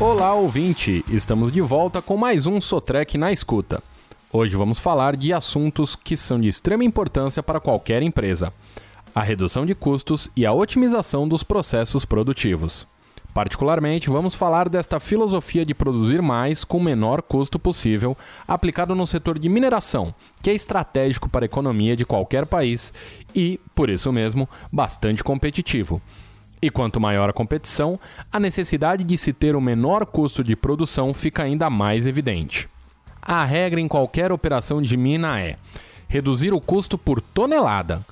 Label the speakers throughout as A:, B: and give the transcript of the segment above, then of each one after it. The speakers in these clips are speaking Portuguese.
A: Olá, ouvinte! Estamos de volta com mais um Sotrec na escuta. Hoje vamos falar de assuntos que são de extrema importância para qualquer empresa: a redução de custos e a otimização dos processos produtivos. Particularmente, vamos falar desta filosofia de produzir mais com o menor custo possível, aplicado no setor de mineração, que é estratégico para a economia de qualquer país e, por isso mesmo, bastante competitivo. E quanto maior a competição, a necessidade de se ter o menor custo de produção fica ainda mais evidente. A regra em qualquer operação de mina é reduzir o custo por tonelada.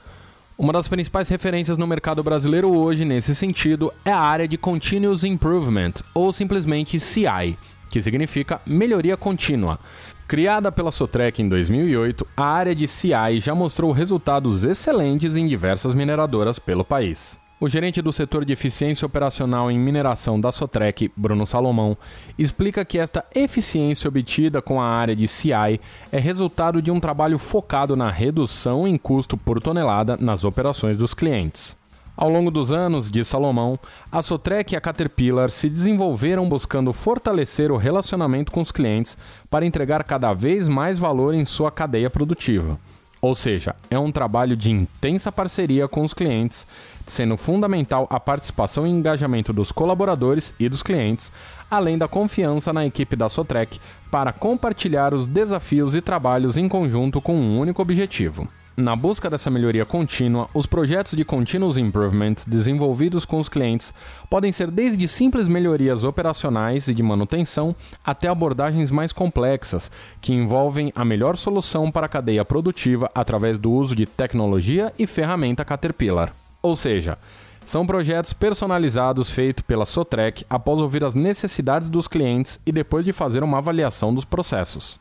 A: Uma das principais referências no mercado brasileiro hoje nesse sentido é a área de Continuous Improvement, ou simplesmente CI, que significa melhoria contínua. Criada pela Sotrec em 2008, a área de CI já mostrou resultados excelentes em diversas mineradoras pelo país. O gerente do setor de eficiência operacional em mineração da Sotrec, Bruno Salomão, explica que esta eficiência obtida com a área de CI é resultado de um trabalho focado na redução em custo por tonelada nas operações dos clientes. Ao longo dos anos, diz Salomão, a Sotrec e a Caterpillar se desenvolveram buscando fortalecer o relacionamento com os clientes para entregar cada vez mais valor em sua cadeia produtiva. Ou seja, é um trabalho de intensa parceria com os clientes, sendo fundamental a participação e engajamento dos colaboradores e dos clientes, além da confiança na equipe da Sotrec para compartilhar os desafios e trabalhos em conjunto com um único objetivo. Na busca dessa melhoria contínua, os projetos de Continuous Improvement desenvolvidos com os clientes podem ser desde simples melhorias operacionais e de manutenção até abordagens mais complexas, que envolvem a melhor solução para a cadeia produtiva através do uso de tecnologia e ferramenta Caterpillar. Ou seja, são projetos personalizados feitos pela Sotrec após ouvir as necessidades dos clientes e depois de fazer uma avaliação dos processos.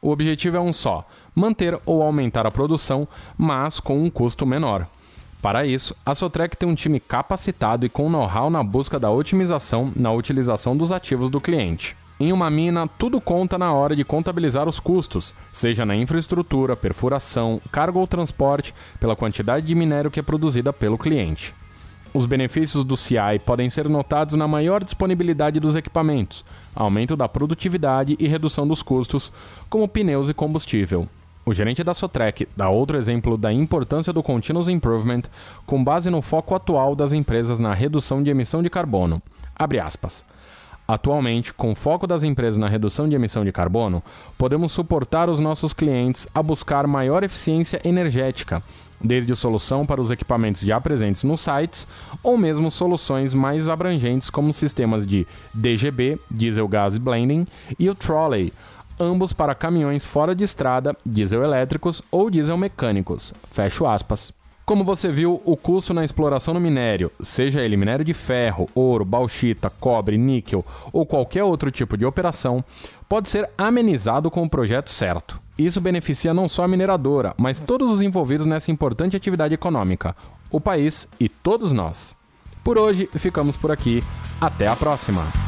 A: O objetivo é um só: manter ou aumentar a produção, mas com um custo menor. Para isso, a Sotrec tem um time capacitado e com know-how na busca da otimização na utilização dos ativos do cliente. Em uma mina, tudo conta na hora de contabilizar os custos, seja na infraestrutura, perfuração, carga ou transporte, pela quantidade de minério que é produzida pelo cliente. Os benefícios do CI podem ser notados na maior disponibilidade dos equipamentos, aumento da produtividade e redução dos custos, como pneus e combustível. O gerente da Sotrec dá outro exemplo da importância do Continuous Improvement com base no foco atual das empresas na redução de emissão de carbono. Abre aspas. Atualmente, com foco das empresas na redução de emissão de carbono, podemos suportar os nossos clientes a buscar maior eficiência energética, desde solução para os equipamentos já presentes nos sites, ou mesmo soluções mais abrangentes como sistemas de DGB, Diesel Gas Blending, e o Trolley, ambos para caminhões fora de estrada, diesel elétricos ou diesel mecânicos. Fecho aspas. Como você viu, o custo na exploração no minério, seja ele minério de ferro, ouro, bauxita, cobre, níquel ou qualquer outro tipo de operação, pode ser amenizado com o projeto certo. Isso beneficia não só a mineradora, mas todos os envolvidos nessa importante atividade econômica, o país e todos nós. Por hoje, ficamos por aqui. Até a próxima!